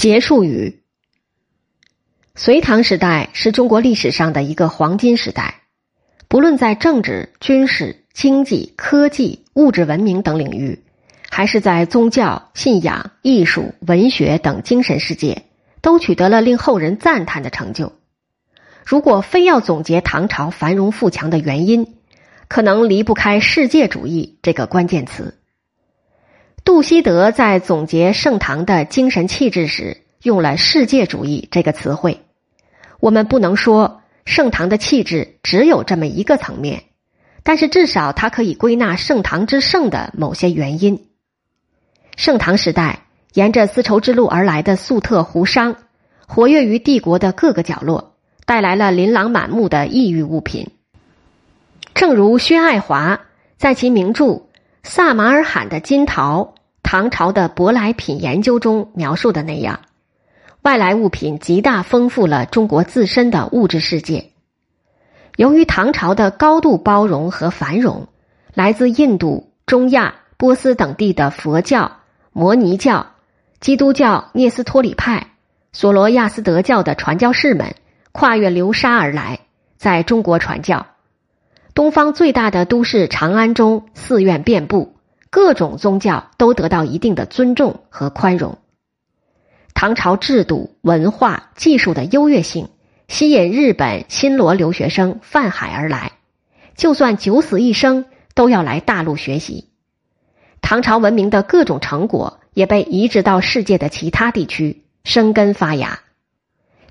结束语。隋唐时代是中国历史上的一个黄金时代，不论在政治、军事、经济、科技、物质文明等领域，还是在宗教、信仰、艺术、文学等精神世界，都取得了令后人赞叹的成就。如果非要总结唐朝繁荣富强的原因，可能离不开“世界主义”这个关键词。杜希德在总结盛唐的精神气质时，用了“世界主义”这个词汇。我们不能说盛唐的气质只有这么一个层面，但是至少它可以归纳盛唐之盛的某些原因。盛唐时代，沿着丝绸之路而来的粟特胡商，活跃于帝国的各个角落，带来了琳琅满目的异域物品。正如薛爱华在其名著《萨马尔罕的金桃：唐朝的舶来品研究》中描述的那样，外来物品极大丰富了中国自身的物质世界。由于唐朝的高度包容和繁荣，来自印度、中亚、波斯等地的佛教、摩尼教、基督教、聂斯托里派、索罗亚斯德教的传教士们跨越流沙而来，在中国传教。东方最大的都市长安中，寺院遍布，各种宗教都得到一定的尊重和宽容。唐朝制度、文化、技术的优越性，吸引日本新罗留学生泛海而来，就算九死一生，都要来大陆学习。唐朝文明的各种成果也被移植到世界的其他地区，生根发芽。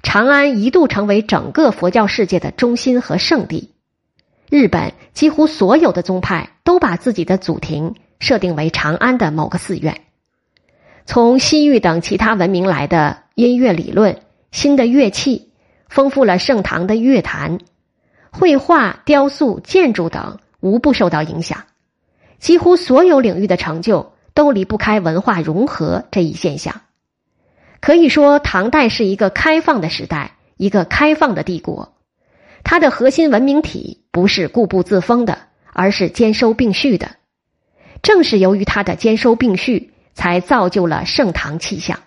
长安一度成为整个佛教世界的中心和圣地。日本几乎所有的宗派都把自己的祖庭设定为长安的某个寺院。从西域等其他文明来的音乐理论、新的乐器，丰富了盛唐的乐坛。绘画、雕塑、建筑等无不受到影响。几乎所有领域的成就都离不开文化融合这一现象。可以说，唐代是一个开放的时代，一个开放的帝国。它的核心文明体不是固步自封的，而是兼收并蓄的。正是由于它的兼收并蓄，才造就了盛唐气象。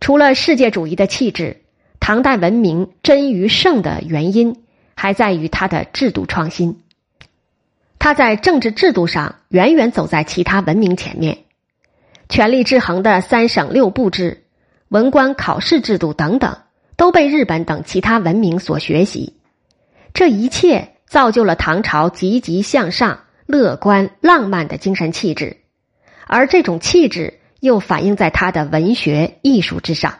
除了世界主义的气质，唐代文明臻于盛的原因，还在于它的制度创新。它在政治制度上远远走在其他文明前面，权力制衡的三省六部制、文官考试制度等等。都被日本等其他文明所学习，这一切造就了唐朝积极向上、乐观浪漫的精神气质，而这种气质又反映在他的文学艺术之上。